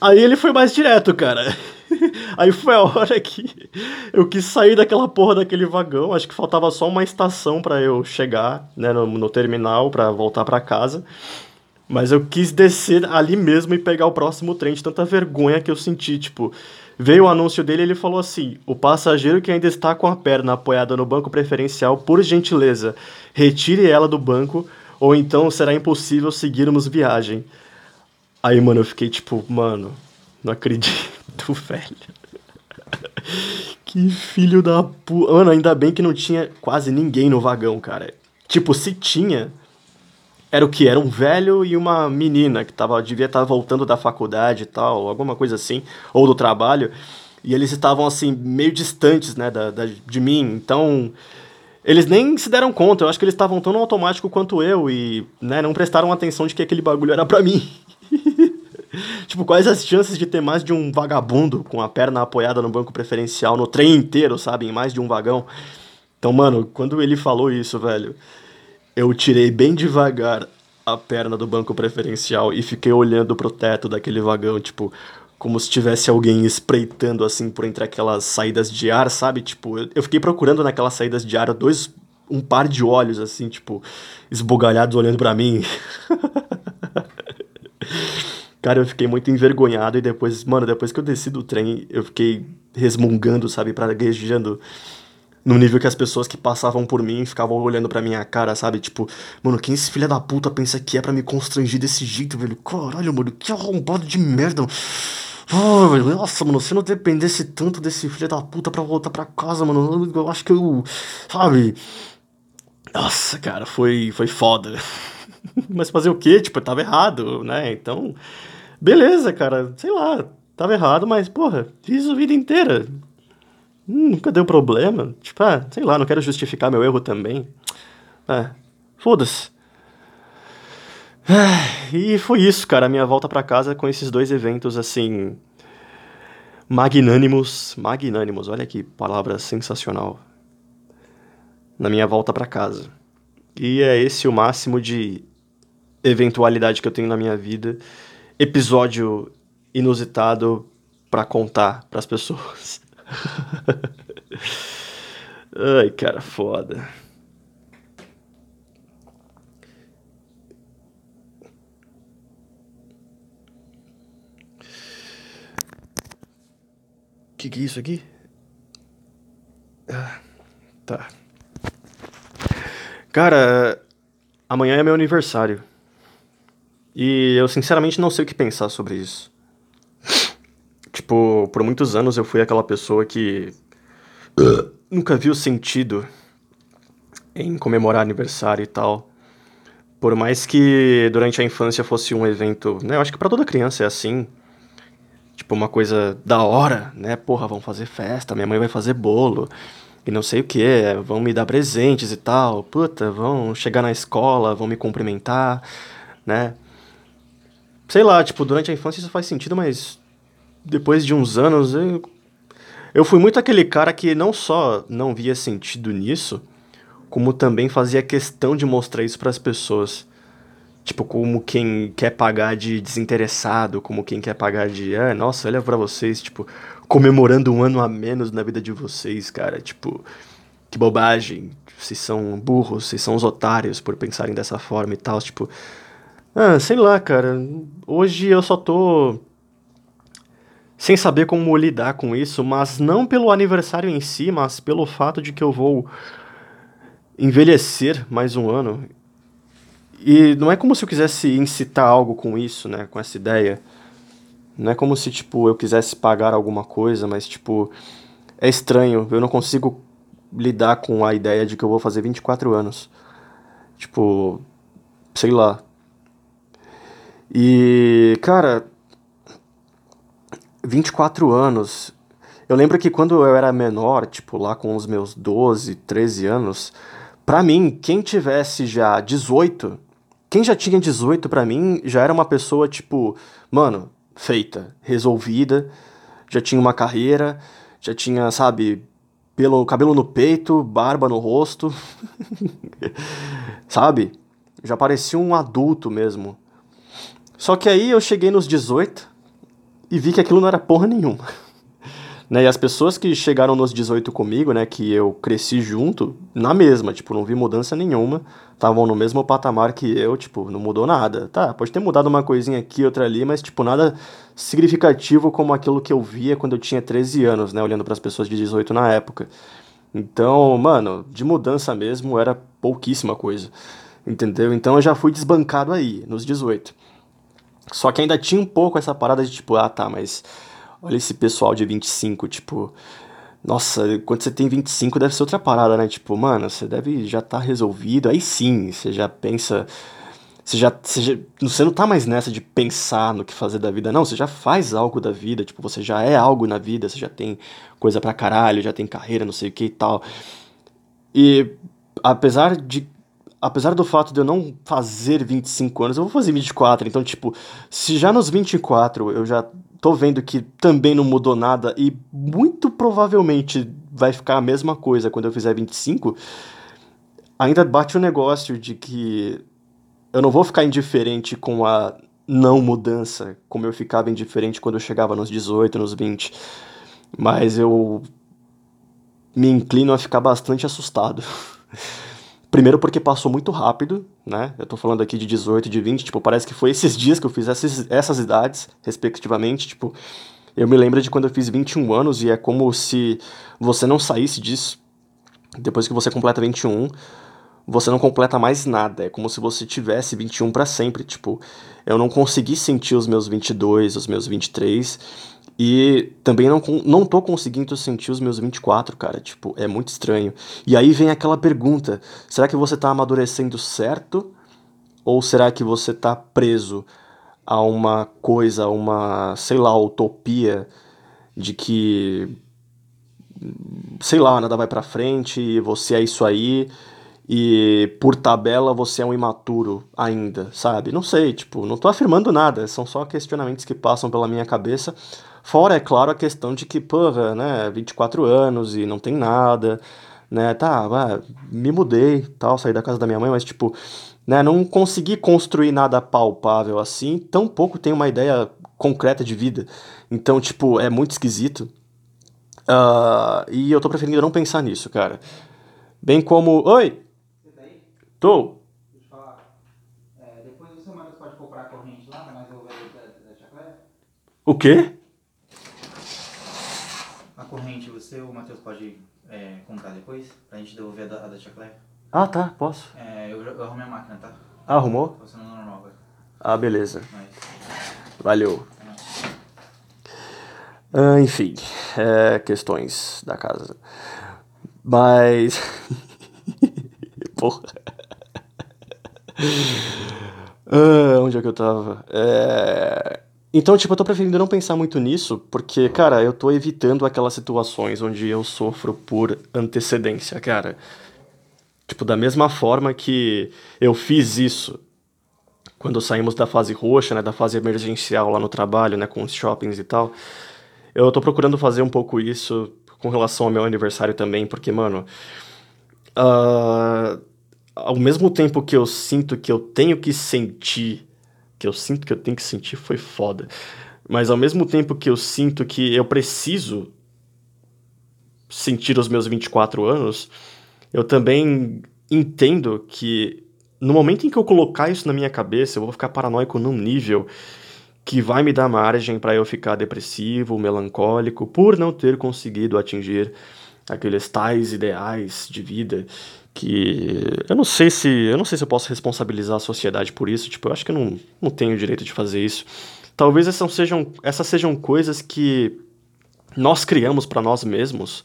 Aí ele foi mais direto, cara. <laughs> Aí foi a hora que eu quis sair daquela porra daquele vagão. Acho que faltava só uma estação para eu chegar, né, no, no terminal para voltar para casa. Mas eu quis descer ali mesmo e pegar o próximo trem de tanta vergonha que eu senti, tipo, veio o anúncio dele e ele falou assim: "O passageiro que ainda está com a perna apoiada no banco preferencial, por gentileza, retire ela do banco ou então será impossível seguirmos viagem". Aí, mano, eu fiquei tipo, mano, não acredito, <laughs> velho. que filho da puta. Mano, ainda bem que não tinha quase ninguém no vagão, cara. Tipo, se tinha, era o que? Era um velho e uma menina que tava, devia estar tá voltando da faculdade e tal, alguma coisa assim, ou do trabalho. E eles estavam, assim, meio distantes, né, da, da, de mim. Então, eles nem se deram conta. Eu acho que eles estavam tão no automático quanto eu e, né, não prestaram atenção de que aquele bagulho era pra mim. <laughs> <laughs> tipo, quais as chances de ter mais de um vagabundo com a perna apoiada no banco preferencial no trem inteiro, sabe? Em mais de um vagão. Então, mano, quando ele falou isso, velho, eu tirei bem devagar a perna do banco preferencial e fiquei olhando pro teto daquele vagão, tipo, como se tivesse alguém espreitando assim por entre aquelas saídas de ar, sabe? Tipo, eu fiquei procurando naquelas saídas de ar dois um par de olhos assim, tipo, esbugalhados olhando para mim. <laughs> Cara, eu fiquei muito envergonhado e depois, mano, depois que eu desci do trem, eu fiquei resmungando, sabe, praguejando no nível que as pessoas que passavam por mim ficavam olhando pra minha cara, sabe? Tipo, mano, quem esse filho da puta pensa que é para me constranger desse jeito, velho? Caralho, mano, que arrombado de merda. Oh, nossa, mano, se não dependesse tanto desse filho da puta pra voltar pra casa, mano, eu acho que eu. Sabe? Nossa, cara, foi, foi foda. <laughs> Mas fazer o quê? Tipo, eu tava errado, né? Então, Beleza, cara, sei lá, tava errado, mas, porra, fiz a vida inteira. Hum, nunca deu problema. Tipo, ah, sei lá, não quero justificar meu erro também. Ah, foda-se. E foi isso, cara, a minha volta para casa com esses dois eventos, assim. Magnânimos. Magnânimos, olha que palavra sensacional. Na minha volta para casa. E é esse o máximo de eventualidade que eu tenho na minha vida episódio inusitado para contar para as pessoas. <laughs> Ai, cara, foda. Que que é isso aqui? Ah, tá. Cara, amanhã é meu aniversário. E eu sinceramente não sei o que pensar sobre isso. Tipo, por muitos anos eu fui aquela pessoa que <coughs> nunca viu sentido em comemorar aniversário e tal. Por mais que durante a infância fosse um evento, né? Eu acho que para toda criança é assim. Tipo, uma coisa da hora, né? Porra, vão fazer festa, minha mãe vai fazer bolo e não sei o que, vão me dar presentes e tal. Puta, vão chegar na escola, vão me cumprimentar, né? Sei lá, tipo, durante a infância isso faz sentido, mas depois de uns anos eu, eu fui muito aquele cara que não só não via sentido nisso, como também fazia questão de mostrar isso para as pessoas. Tipo, como quem quer pagar de desinteressado, como quem quer pagar de, ah, nossa, olha para vocês, tipo, comemorando um ano a menos na vida de vocês, cara, tipo, que bobagem, vocês são burros, vocês são os otários por pensarem dessa forma e tal, tipo, ah, sei lá, cara. Hoje eu só tô sem saber como lidar com isso, mas não pelo aniversário em si, mas pelo fato de que eu vou envelhecer mais um ano. E não é como se eu quisesse incitar algo com isso, né, com essa ideia. Não é como se, tipo, eu quisesse pagar alguma coisa, mas, tipo, é estranho. Eu não consigo lidar com a ideia de que eu vou fazer 24 anos. Tipo, sei lá. E, cara, 24 anos. Eu lembro que quando eu era menor, tipo lá com os meus 12, 13 anos, pra mim, quem tivesse já 18, quem já tinha 18 pra mim já era uma pessoa tipo, mano, feita, resolvida, já tinha uma carreira, já tinha, sabe, pelo cabelo no peito, barba no rosto. <laughs> sabe? Já parecia um adulto mesmo. Só que aí eu cheguei nos 18 e vi que aquilo não era porra nenhuma. <laughs> Né? E as pessoas que chegaram nos 18 comigo, né, que eu cresci junto, na mesma, tipo, não vi mudança nenhuma, estavam no mesmo patamar que eu, tipo, não mudou nada. Tá, pode ter mudado uma coisinha aqui, outra ali, mas, tipo, nada significativo como aquilo que eu via quando eu tinha 13 anos, né, olhando para as pessoas de 18 na época. Então, mano, de mudança mesmo era pouquíssima coisa, entendeu? Então eu já fui desbancado aí, nos 18. Só que ainda tinha um pouco essa parada de tipo, ah tá, mas olha esse pessoal de 25, tipo, nossa, quando você tem 25 deve ser outra parada, né? Tipo, mano, você deve já tá resolvido. Aí sim, você já pensa. Você já, você já. Você não tá mais nessa de pensar no que fazer da vida, não. Você já faz algo da vida. Tipo, você já é algo na vida. Você já tem coisa pra caralho, já tem carreira, não sei o que e tal. E apesar de apesar do fato de eu não fazer 25 anos, eu vou fazer 24. Então, tipo, se já nos 24 eu já tô vendo que também não mudou nada e muito provavelmente vai ficar a mesma coisa quando eu fizer 25, ainda bate o negócio de que eu não vou ficar indiferente com a não mudança, como eu ficava indiferente quando eu chegava nos 18, nos 20. Mas eu me inclino a ficar bastante assustado. <laughs> Primeiro porque passou muito rápido, né? Eu tô falando aqui de 18, de 20, tipo, parece que foi esses dias que eu fiz essas, essas idades, respectivamente, tipo, eu me lembro de quando eu fiz 21 anos e é como se você não saísse disso. Depois que você completa 21, você não completa mais nada. É como se você tivesse 21 para sempre. Tipo, eu não consegui sentir os meus 22, os meus 23 e também não, não tô conseguindo sentir os meus 24, cara. Tipo, é muito estranho. E aí vem aquela pergunta: será que você tá amadurecendo certo? Ou será que você tá preso a uma coisa, a uma, sei lá, utopia de que. Sei lá, nada vai pra frente, você é isso aí e por tabela você é um imaturo ainda, sabe? Não sei, tipo, não tô afirmando nada, são só questionamentos que passam pela minha cabeça Fora, é claro, a questão de que, porra, né, 24 anos e não tem nada, né, tá, ah, me mudei, tal, saí da casa da minha mãe, mas, tipo, né, não consegui construir nada palpável assim, tampouco tenho uma ideia concreta de vida. Então, tipo, é muito esquisito. Uh, e eu tô preferindo não pensar nisso, cara. Bem como. Oi! Você tá aí? Tô! Deixa eu falar. É, depois você pode comprar a corrente lá pra nós resolver da, da O quê? corrente você pode é, contar depois? Pra gente devolver a da, a da Tia Claire? Ah, tá, posso. É, eu, eu arrumei a máquina, tá? Ah, arrumou? Tô funcionando normal, velho. Ah, beleza. Mas... Valeu. Ah, enfim, é, questões da casa. Mas. <laughs> Porra. Ah, onde é que eu tava? É. Então, tipo, eu tô preferindo não pensar muito nisso, porque, cara, eu tô evitando aquelas situações onde eu sofro por antecedência, cara. Tipo, da mesma forma que eu fiz isso quando saímos da fase roxa, né, da fase emergencial lá no trabalho, né, com os shoppings e tal. Eu tô procurando fazer um pouco isso com relação ao meu aniversário também, porque, mano, uh, ao mesmo tempo que eu sinto que eu tenho que sentir que eu sinto que eu tenho que sentir foi foda. Mas ao mesmo tempo que eu sinto que eu preciso sentir os meus 24 anos, eu também entendo que no momento em que eu colocar isso na minha cabeça, eu vou ficar paranoico num nível que vai me dar margem para eu ficar depressivo, melancólico, por não ter conseguido atingir aqueles tais ideais de vida que eu não sei se eu não sei se eu posso responsabilizar a sociedade por isso, tipo, eu acho que eu não, não tenho o direito de fazer isso. Talvez essas sejam, essas sejam coisas que nós criamos para nós mesmos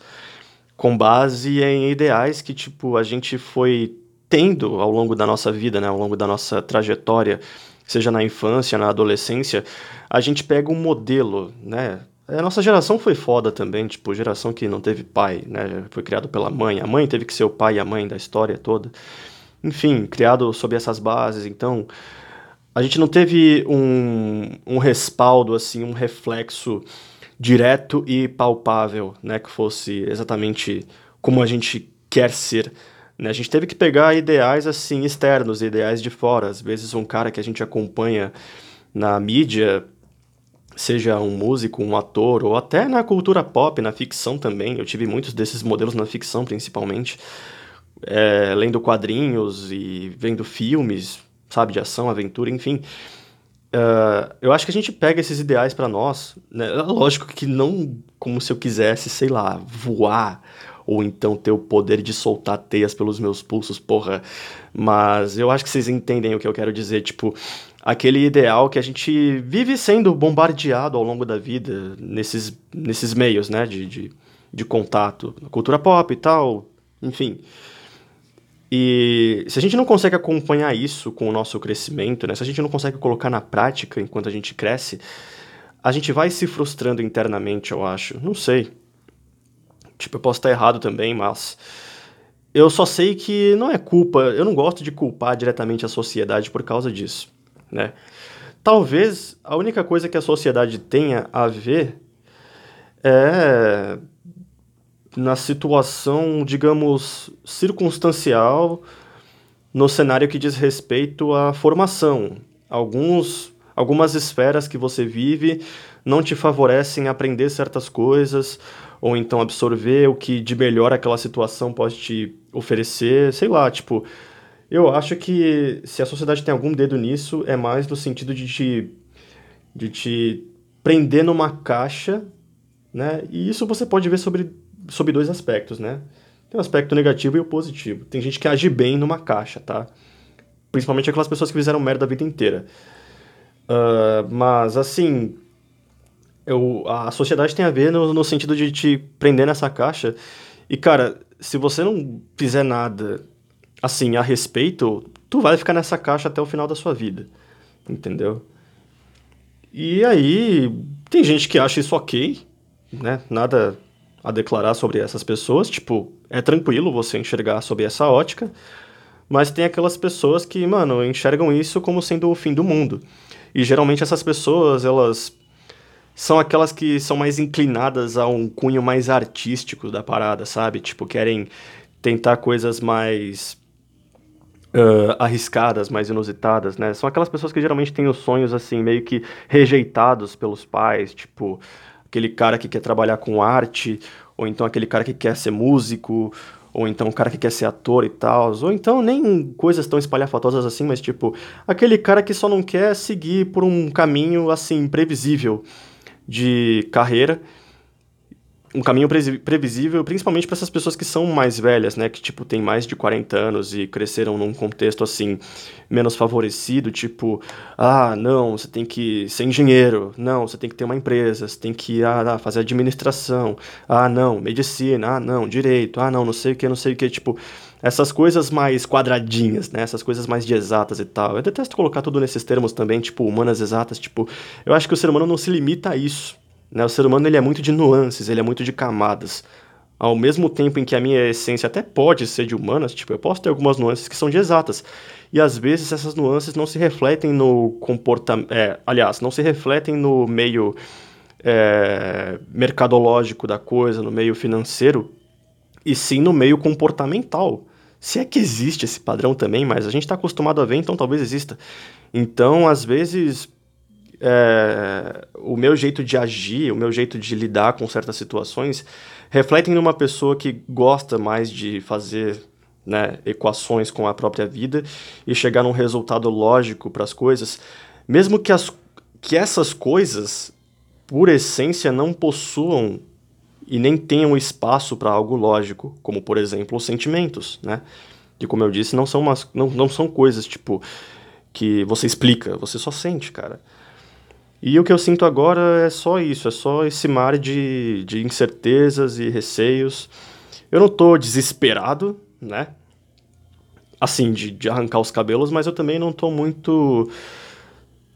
com base em ideais que tipo a gente foi tendo ao longo da nossa vida, né, ao longo da nossa trajetória, seja na infância, na adolescência, a gente pega um modelo, né, a nossa geração foi foda também, tipo, geração que não teve pai, né? Foi criado pela mãe. A mãe teve que ser o pai e a mãe da história toda. Enfim, criado sob essas bases. Então, a gente não teve um, um respaldo, assim, um reflexo direto e palpável, né? Que fosse exatamente como a gente quer ser. Né? A gente teve que pegar ideais, assim, externos, ideais de fora. Às vezes um cara que a gente acompanha na mídia seja um músico, um ator, ou até na cultura pop, na ficção também. Eu tive muitos desses modelos na ficção, principalmente, é, lendo quadrinhos e vendo filmes, sabe, de ação, aventura, enfim. Uh, eu acho que a gente pega esses ideais para nós, né? Lógico que não como se eu quisesse, sei lá, voar ou então ter o poder de soltar teias pelos meus pulsos, porra. Mas eu acho que vocês entendem o que eu quero dizer, tipo, aquele ideal que a gente vive sendo bombardeado ao longo da vida nesses, nesses meios, né, de, de, de contato, cultura pop e tal, enfim. E se a gente não consegue acompanhar isso com o nosso crescimento, né, se a gente não consegue colocar na prática enquanto a gente cresce, a gente vai se frustrando internamente, eu acho. Não sei. Tipo, eu posso estar errado também, mas eu só sei que não é culpa, eu não gosto de culpar diretamente a sociedade por causa disso, né? Talvez a única coisa que a sociedade tenha a ver é na situação, digamos, circunstancial no cenário que diz respeito à formação. Alguns, algumas esferas que você vive não te favorecem aprender certas coisas, ou então absorver o que de melhor aquela situação pode te oferecer, sei lá, tipo, eu acho que se a sociedade tem algum dedo nisso, é mais no sentido de te, de te prender numa caixa, né? E isso você pode ver sobre, sobre dois aspectos, né? Tem o aspecto negativo e o positivo. Tem gente que age bem numa caixa, tá? Principalmente aquelas pessoas que fizeram merda a vida inteira. Uh, mas, assim, eu, a sociedade tem a ver no, no sentido de te prender nessa caixa. E, cara, se você não fizer nada assim a respeito, tu vai ficar nessa caixa até o final da sua vida. Entendeu? E aí, tem gente que acha isso ok, né? Nada a declarar sobre essas pessoas. Tipo, é tranquilo você enxergar sob essa ótica. Mas tem aquelas pessoas que, mano, enxergam isso como sendo o fim do mundo. E geralmente essas pessoas, elas são aquelas que são mais inclinadas a um cunho mais artístico da parada, sabe? Tipo, querem tentar coisas mais uh, arriscadas, mais inusitadas, né? São aquelas pessoas que geralmente têm os sonhos, assim, meio que rejeitados pelos pais, tipo, aquele cara que quer trabalhar com arte, ou então aquele cara que quer ser músico, ou então o cara que quer ser ator e tal, ou então nem coisas tão espalhafatosas assim, mas tipo, aquele cara que só não quer seguir por um caminho assim previsível de carreira, um caminho previsível, principalmente para essas pessoas que são mais velhas, né, que tipo tem mais de 40 anos e cresceram num contexto assim menos favorecido, tipo, ah, não, você tem que ser engenheiro, não, você tem que ter uma empresa, você tem que ah, fazer administração, ah, não, medicina, ah, não, direito, ah, não, não sei o que, não sei o que, tipo, essas coisas mais quadradinhas, né? Essas coisas mais de exatas e tal. Eu detesto colocar tudo nesses termos também, tipo, humanas exatas, tipo, eu acho que o ser humano não se limita a isso, né? O ser humano ele é muito de nuances, ele é muito de camadas. Ao mesmo tempo em que a minha essência até pode ser de humanas, tipo, eu posso ter algumas nuances que são de exatas. E às vezes essas nuances não se refletem no comportamento. É, aliás, não se refletem no meio é, mercadológico da coisa, no meio financeiro, e sim no meio comportamental. Se é que existe esse padrão também, mas a gente está acostumado a ver, então talvez exista. Então, às vezes, é, o meu jeito de agir, o meu jeito de lidar com certas situações, refletem numa pessoa que gosta mais de fazer né, equações com a própria vida e chegar num resultado lógico para as coisas, mesmo que, as, que essas coisas, por essência, não possuam e nem tenham espaço para algo lógico, como por exemplo os sentimentos, né? Que como eu disse, não são, umas, não, não são coisas tipo que você explica, você só sente, cara. E o que eu sinto agora é só isso, é só esse mar de, de incertezas e receios. Eu não tô desesperado, né? Assim, de, de arrancar os cabelos, mas eu também não tô muito.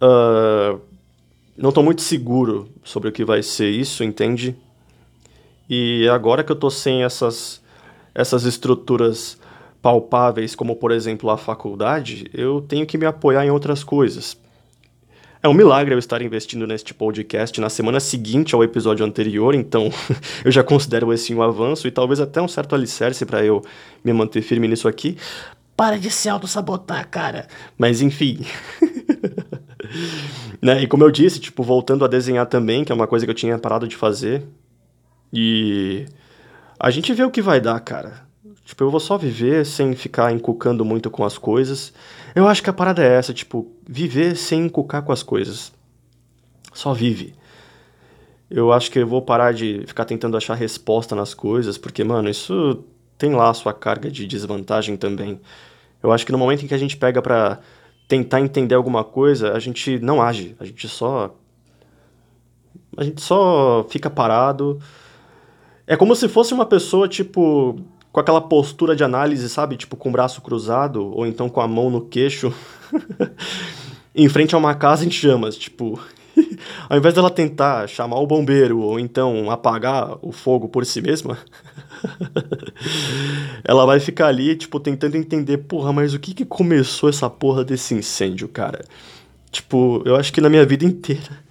Uh, não tô muito seguro sobre o que vai ser isso, entende? E agora que eu tô sem essas, essas estruturas palpáveis, como por exemplo a faculdade, eu tenho que me apoiar em outras coisas. É um milagre eu estar investindo neste podcast na semana seguinte ao episódio anterior, então <laughs> eu já considero esse um avanço e talvez até um certo alicerce para eu me manter firme nisso aqui. Para de se auto-sabotar, cara. Mas enfim. <laughs> né? E como eu disse, tipo, voltando a desenhar também, que é uma coisa que eu tinha parado de fazer. E a gente vê o que vai dar, cara. Tipo, eu vou só viver sem ficar encucando muito com as coisas. Eu acho que a parada é essa, tipo, viver sem encucar com as coisas. Só vive. Eu acho que eu vou parar de ficar tentando achar resposta nas coisas, porque, mano, isso tem lá a sua carga de desvantagem também. Eu acho que no momento em que a gente pega pra tentar entender alguma coisa, a gente não age, a gente só. A gente só fica parado. É como se fosse uma pessoa, tipo, com aquela postura de análise, sabe? Tipo, com o braço cruzado, ou então com a mão no queixo, <laughs> em frente a uma casa em chamas, tipo. <laughs> Ao invés dela tentar chamar o bombeiro ou então apagar o fogo por si mesma, <laughs> ela vai ficar ali, tipo, tentando entender, porra, mas o que que começou essa porra desse incêndio, cara? Tipo, eu acho que na minha vida inteira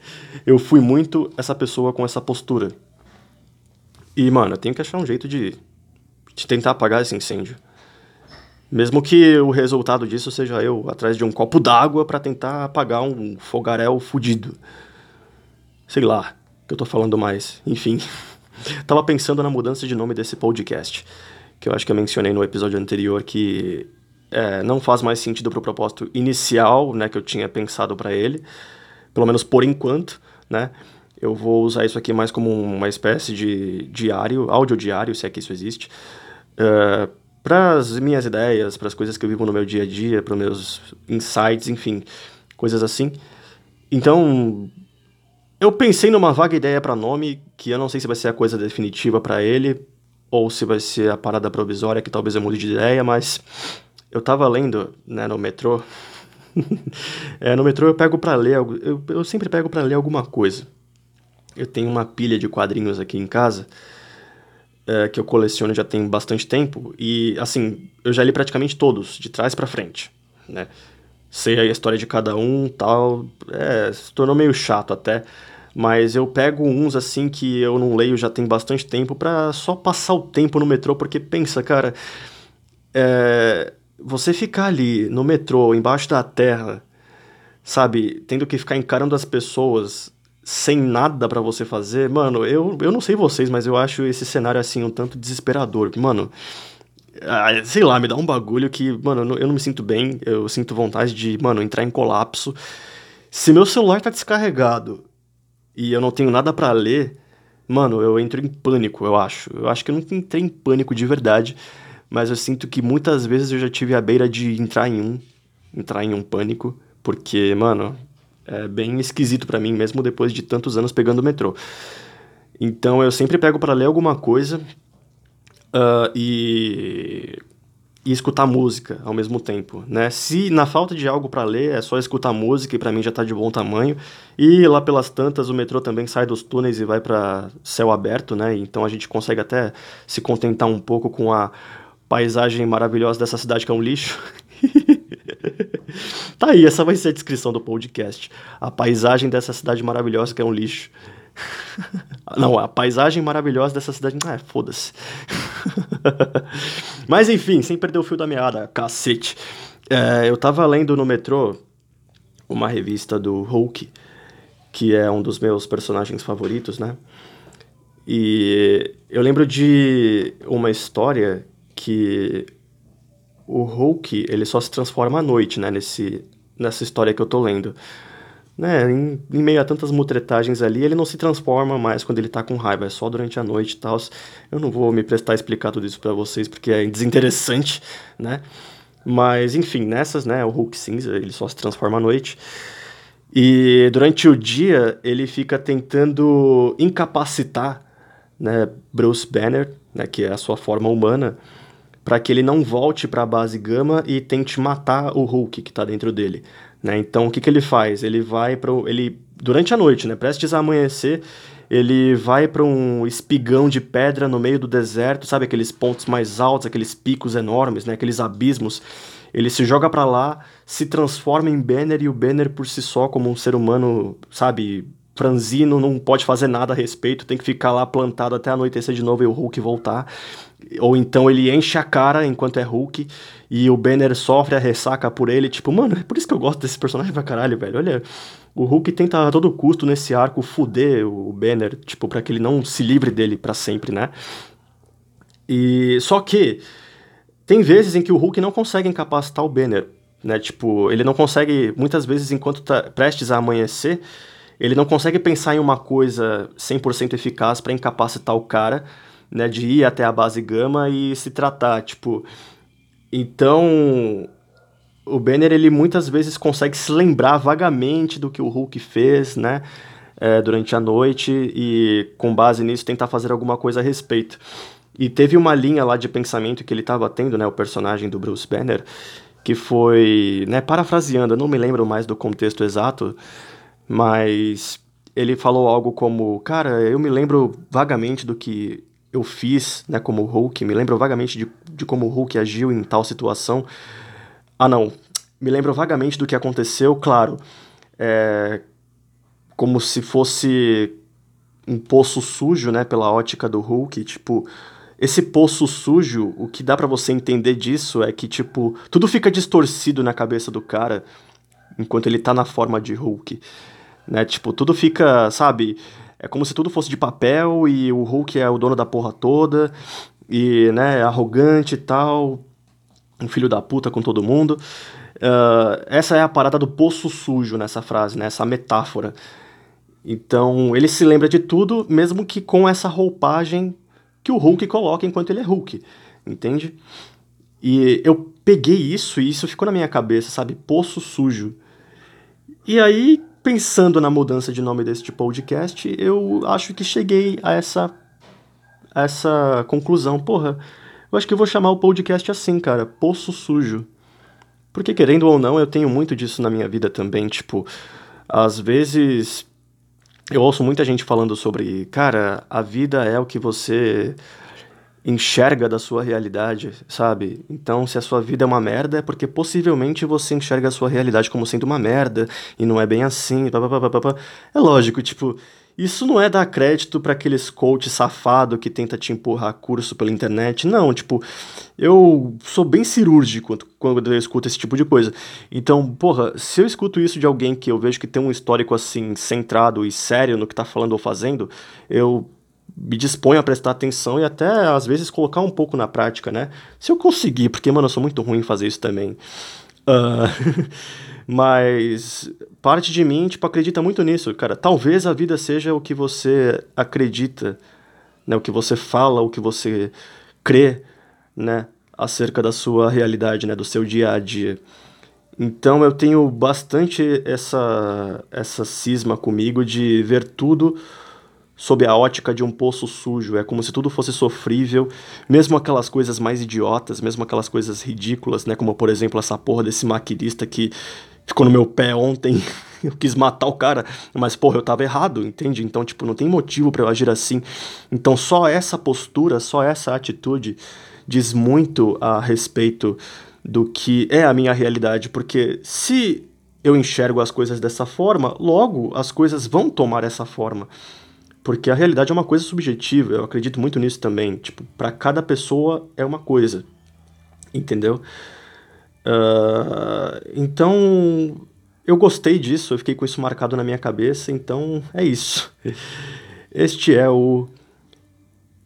eu fui muito essa pessoa com essa postura. E, mano, eu tenho que achar um jeito de, de tentar apagar esse incêndio. Mesmo que o resultado disso seja eu atrás de um copo d'água para tentar apagar um fogaréu fudido. Sei lá, que eu tô falando mais. Enfim. <laughs> Tava pensando na mudança de nome desse podcast. Que eu acho que eu mencionei no episódio anterior que é, não faz mais sentido pro propósito inicial, né, que eu tinha pensado para ele. Pelo menos por enquanto, né? Eu vou usar isso aqui mais como uma espécie de diário, audiodiário, se é que isso existe. Uh, para as minhas ideias, para as coisas que eu vivo no meu dia a dia, para os meus insights, enfim, coisas assim. Então, eu pensei numa vaga ideia para nome, que eu não sei se vai ser a coisa definitiva para ele, ou se vai ser a parada provisória, que talvez eu mude de ideia, mas eu tava lendo, né, no metrô. <laughs> é, no metrô eu pego para ler, eu, eu sempre pego para ler alguma coisa. Eu tenho uma pilha de quadrinhos aqui em casa, é, que eu coleciono já tem bastante tempo e assim eu já li praticamente todos de trás para frente, né? Sei a história de cada um, tal, é, se tornou meio chato até, mas eu pego uns assim que eu não leio já tem bastante tempo para só passar o tempo no metrô porque pensa, cara, é, você ficar ali no metrô embaixo da terra, sabe, tendo que ficar encarando as pessoas sem nada para você fazer, mano, eu, eu não sei vocês, mas eu acho esse cenário assim um tanto desesperador. Mano, sei lá, me dá um bagulho que, mano, eu não me sinto bem, eu sinto vontade de, mano, entrar em colapso. Se meu celular tá descarregado e eu não tenho nada para ler, mano, eu entro em pânico, eu acho. Eu acho que eu não entrei em pânico de verdade, mas eu sinto que muitas vezes eu já tive a beira de entrar em um, entrar em um pânico, porque, mano, é bem esquisito para mim, mesmo depois de tantos anos pegando o metrô. Então eu sempre pego para ler alguma coisa uh, e, e escutar música ao mesmo tempo, né? Se na falta de algo para ler é só escutar música e para mim já tá de bom tamanho. E lá pelas tantas o metrô também sai dos túneis e vai para céu aberto, né? Então a gente consegue até se contentar um pouco com a paisagem maravilhosa dessa cidade que é um lixo. <laughs> tá aí, essa vai ser a descrição do podcast. A paisagem dessa cidade maravilhosa que é um lixo. <laughs> Não, a paisagem maravilhosa dessa cidade. Ah, foda-se. <laughs> Mas enfim, sem perder o fio da meada, cacete. É, eu tava lendo no metrô uma revista do Hulk, que é um dos meus personagens favoritos, né? E eu lembro de uma história que o Hulk, ele só se transforma à noite, né, nesse, nessa história que eu tô lendo. Né, em, em meio a tantas mutretagens ali, ele não se transforma mais quando ele tá com raiva, é só durante a noite e tal. Eu não vou me prestar a explicar tudo isso para vocês, porque é desinteressante, <laughs> né? Mas, enfim, nessas, né, o Hulk cinza, ele só se transforma à noite. E durante o dia, ele fica tentando incapacitar, né, Bruce Banner, né, que é a sua forma humana, para que ele não volte para a base gama e tente matar o Hulk que está dentro dele. Né? Então o que, que ele faz? Ele vai para ele durante a noite, né? Prestes a amanhecer, ele vai para um espigão de pedra no meio do deserto, sabe aqueles pontos mais altos, aqueles picos enormes, né? Aqueles abismos. Ele se joga para lá, se transforma em Banner e o Banner por si só como um ser humano, sabe, franzino, não pode fazer nada a respeito, tem que ficar lá plantado até anoitecer de novo e o Hulk voltar. Ou então ele enche a cara enquanto é Hulk e o Banner sofre a ressaca por ele. Tipo, mano, é por isso que eu gosto desse personagem pra caralho, velho. Olha, o Hulk tenta a todo custo nesse arco fuder o Banner, tipo, para que ele não se livre dele para sempre, né? E só que tem vezes em que o Hulk não consegue incapacitar o Banner, né? Tipo, ele não consegue, muitas vezes, enquanto tá prestes a amanhecer, ele não consegue pensar em uma coisa 100% eficaz para incapacitar o cara né, de ir até a base gama e se tratar, tipo, então o Banner ele muitas vezes consegue se lembrar vagamente do que o Hulk fez, né, é, durante a noite e com base nisso tentar fazer alguma coisa a respeito. E teve uma linha lá de pensamento que ele estava tendo, né, o personagem do Bruce Banner, que foi, né, parafraseando, eu não me lembro mais do contexto exato, mas ele falou algo como, cara, eu me lembro vagamente do que eu fiz, né, como Hulk, me lembro vagamente de, de como o Hulk agiu em tal situação. Ah, não, me lembro vagamente do que aconteceu, claro, é, como se fosse um poço sujo, né, pela ótica do Hulk, tipo, esse poço sujo, o que dá para você entender disso é que, tipo, tudo fica distorcido na cabeça do cara enquanto ele tá na forma de Hulk, né, tipo, tudo fica, sabe, é como se tudo fosse de papel e o Hulk é o dono da porra toda e, né, é arrogante e tal, um filho da puta com todo mundo. Uh, essa é a parada do poço sujo nessa frase, né, metáfora. Então, ele se lembra de tudo, mesmo que com essa roupagem que o Hulk coloca enquanto ele é Hulk, entende? E eu peguei isso e isso ficou na minha cabeça, sabe? Poço sujo. E aí, pensando na mudança de nome deste podcast, eu acho que cheguei a essa, a essa conclusão. Porra, eu acho que eu vou chamar o podcast assim, cara, Poço Sujo. Porque, querendo ou não, eu tenho muito disso na minha vida também. Tipo, às vezes eu ouço muita gente falando sobre, cara, a vida é o que você enxerga da sua realidade, sabe? Então, se a sua vida é uma merda, é porque possivelmente você enxerga a sua realidade como sendo uma merda e não é bem assim. Pá, pá, pá, é lógico, tipo, isso não é dar crédito para aqueles coach safado que tenta te empurrar curso pela internet. Não, tipo, eu sou bem cirúrgico quando eu escuto esse tipo de coisa. Então, porra, se eu escuto isso de alguém que eu vejo que tem um histórico assim centrado e sério no que tá falando ou fazendo, eu me disponho a prestar atenção e até às vezes colocar um pouco na prática, né? Se eu conseguir, porque, mano, eu sou muito ruim em fazer isso também. Uh, <laughs> mas parte de mim, tipo, acredita muito nisso, cara. Talvez a vida seja o que você acredita, né? O que você fala, o que você crê, né? Acerca da sua realidade, né? Do seu dia a dia. Então eu tenho bastante essa, essa cisma comigo de ver tudo sob a ótica de um poço sujo. É como se tudo fosse sofrível, mesmo aquelas coisas mais idiotas, mesmo aquelas coisas ridículas, né? Como por exemplo essa porra desse maquinista que ficou no meu pé ontem. <laughs> eu quis matar o cara, mas porra, eu tava errado, entende? Então, tipo, não tem motivo para eu agir assim. Então, só essa postura, só essa atitude diz muito a respeito do que é a minha realidade, porque se eu enxergo as coisas dessa forma, logo as coisas vão tomar essa forma. Porque a realidade é uma coisa subjetiva, eu acredito muito nisso também. Tipo, para cada pessoa é uma coisa. Entendeu? Uh, então, eu gostei disso, eu fiquei com isso marcado na minha cabeça, então é isso. <laughs> Este é o,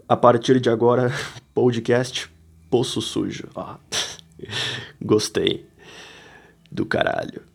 a partir de agora, <laughs> podcast Poço Sujo. Ah, <laughs> gostei do caralho.